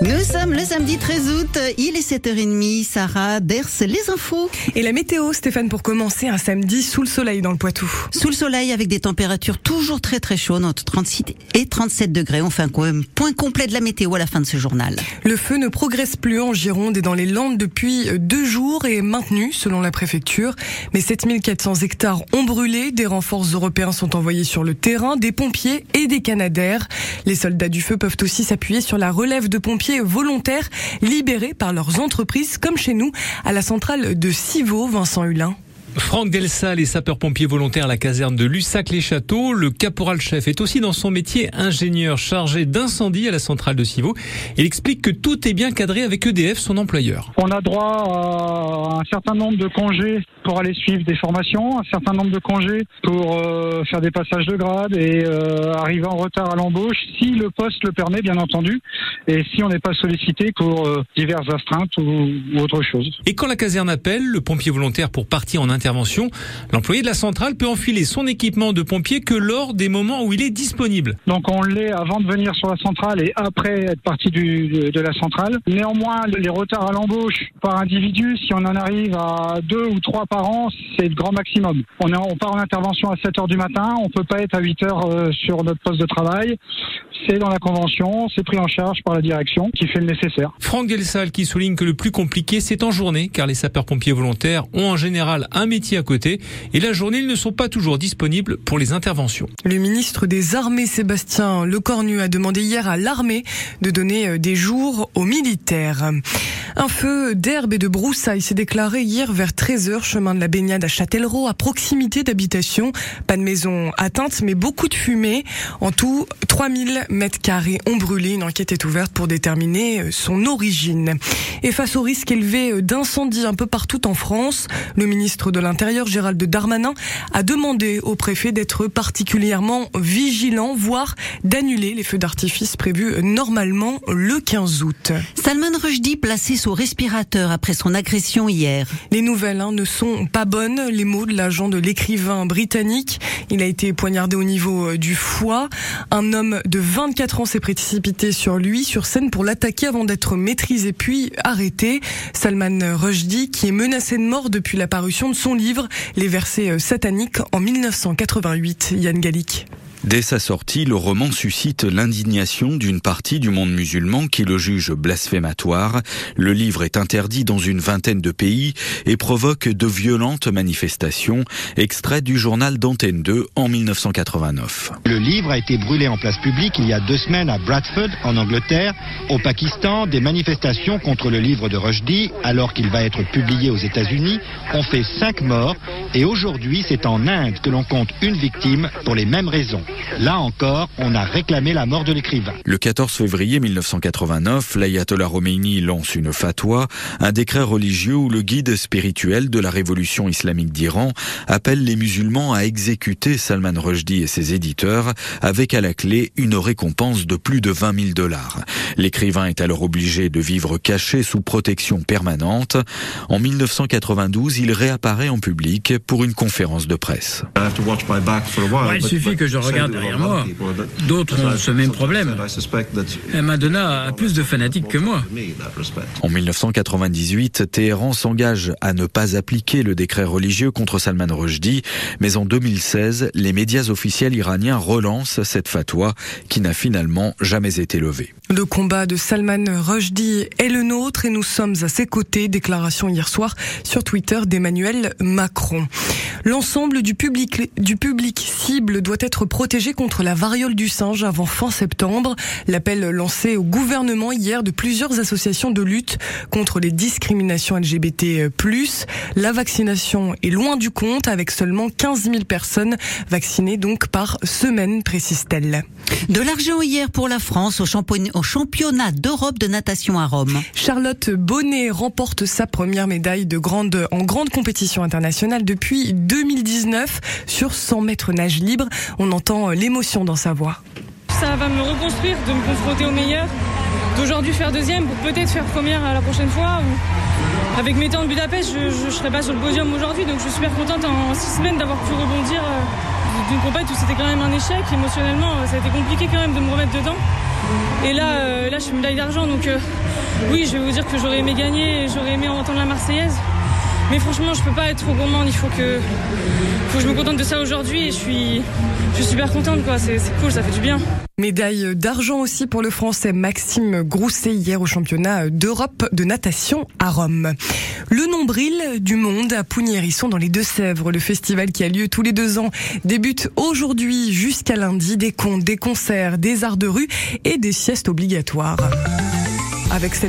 Nous sommes le samedi 13 août, il est 7h30, Sarah Ders, les infos. Et la météo, Stéphane, pour commencer, un samedi sous le soleil dans le Poitou. Sous le soleil avec des températures toujours très très chaudes, entre 36 et 37 degrés. On fait un point complet de la météo à la fin de ce journal. Le feu ne progresse plus en Gironde et dans les Landes depuis deux jours et est maintenu selon la préfecture. Mais 7400 hectares ont brûlé, des renforts européens sont envoyés sur le terrain, des pompiers et des canadaires. Les soldats du feu peuvent aussi s'appuyer sur la relève de pompiers volontaires libérés par leurs entreprises, comme chez nous, à la centrale de Civaux, Vincent Hulin. Franck Delsal les sapeurs-pompiers volontaires à la caserne de Lussac-les-Châteaux. Le caporal-chef est aussi dans son métier ingénieur chargé d'incendie à la centrale de Civaux. Il explique que tout est bien cadré avec EDF, son employeur. On a droit à un certain nombre de congés pour aller suivre des formations, un certain nombre de congés pour euh, faire des passages de grade et euh, arriver en retard à l'embauche, si le poste le permet, bien entendu, et si on n'est pas sollicité pour euh, diverses astreintes ou, ou, autre chose. Et quand la caserne appelle, le pompier volontaire pour partir en intervention, l'employé de la centrale peut enfiler son équipement de pompier que lors des moments où il est disponible. Donc on l'est avant de venir sur la centrale et après être parti du, de, de la centrale. Néanmoins, les retards à l'embauche par individu, si on en arrive à deux ou trois par c'est le grand maximum. On, est, on part en intervention à 7 heures du matin, on peut pas être à 8 heures euh, sur notre poste de travail. C'est dans la convention, c'est pris en charge par la direction qui fait le nécessaire. Franck Gelsal qui souligne que le plus compliqué c'est en journée car les sapeurs-pompiers volontaires ont en général un métier à côté et la journée ils ne sont pas toujours disponibles pour les interventions. Le ministre des Armées Sébastien Lecornu a demandé hier à l'armée de donner euh, des jours aux militaires. Un feu d'herbe et de broussailles s'est déclaré hier vers 13h chemin de la baignade à Châtellerault à proximité d'habitation. Pas de maison atteinte mais beaucoup de fumée. En tout, 3000 mètres carrés ont brûlé. Une enquête est ouverte pour déterminer euh, son origine. Et face au risque élevé euh, d'incendie un peu partout en France, le ministre de l'Intérieur Gérald Darmanin a demandé au préfet d'être particulièrement vigilant, voire d'annuler les feux d'artifice prévus normalement le 15 août. Salman Rushdie placé respirateur après son agression hier. Les nouvelles hein, ne sont pas bonnes. Les mots de l'agent de l'écrivain britannique. Il a été poignardé au niveau euh, du foie. Un homme de 24 ans s'est précipité sur lui, sur scène, pour l'attaquer avant d'être maîtrisé puis arrêté. Salman Rushdie, qui est menacé de mort depuis la parution de son livre, Les versets euh, sataniques en 1988. Yann Gallic. Dès sa sortie, le roman suscite l'indignation d'une partie du monde musulman qui le juge blasphématoire. Le livre est interdit dans une vingtaine de pays et provoque de violentes manifestations, extrait du journal d'Antenne 2 en 1989. Le livre a été brûlé en place publique il y a deux semaines à Bradford, en Angleterre. Au Pakistan, des manifestations contre le livre de Rushdie, alors qu'il va être publié aux États-Unis, ont fait cinq morts. Et aujourd'hui, c'est en Inde que l'on compte une victime pour les mêmes raisons. Là encore, on a réclamé la mort de l'écrivain. Le 14 février 1989, l'ayatollah Khomeini lance une fatwa, un décret religieux où le guide spirituel de la révolution islamique d'Iran appelle les musulmans à exécuter Salman Rushdie et ses éditeurs avec à la clé une récompense de plus de 20 000 dollars. L'écrivain est alors obligé de vivre caché sous protection permanente. En 1992, il réapparaît en public pour une conférence de presse. Ouais, il suffit que je regarde derrière moi. D'autres ont ce même problème. Madonna a plus de fanatiques que moi. En 1998, Téhéran s'engage à ne pas appliquer le décret religieux contre Salman Rushdie, mais en 2016, les médias officiels iraniens relancent cette fatwa qui n'a finalement jamais été levée. Le combat de Salman Rushdie est le nôtre et nous sommes à ses côtés. Déclaration hier soir sur Twitter d'Emmanuel Macron. L'ensemble du public, du public cible doit être protégé contre la variole du singe avant fin septembre. L'appel lancé au gouvernement hier de plusieurs associations de lutte contre les discriminations LGBT+. La vaccination est loin du compte avec seulement 15 000 personnes vaccinées donc par semaine, précise-t-elle. De l'argent hier pour la France au championnat au championnat d'Europe de natation à Rome. Charlotte Bonnet remporte sa première médaille de grande, en grande compétition internationale depuis 2019 sur 100 mètres nage libre. On entend l'émotion dans sa voix. Ça va me reconstruire, de me confronter au meilleur, d'aujourd'hui faire deuxième pour peut-être faire première la prochaine fois. Avec mes temps de Budapest, je ne serais pas sur le podium aujourd'hui, donc je suis super contente en six semaines d'avoir pu rebondir d'une compète où c'était quand même un échec. Émotionnellement, ça a été compliqué quand même de me remettre dedans. Et là, là je suis médaille d'argent. Donc oui, je vais vous dire que j'aurais aimé gagner j'aurais aimé entendre la Marseillaise. Mais franchement, je peux pas être trop gourmande. Il faut que, je me contente de ça aujourd'hui. Et je suis, je suis super contente, quoi. C'est cool, ça fait du bien. Médaille d'argent aussi pour le Français Maxime Grousset hier au championnat d'Europe de natation à Rome. Le nombril du monde à Pougnérisson dans les Deux-Sèvres. Le festival qui a lieu tous les deux ans débute aujourd'hui jusqu'à lundi. Des contes, des concerts, des arts de rue et des siestes obligatoires. Avec cette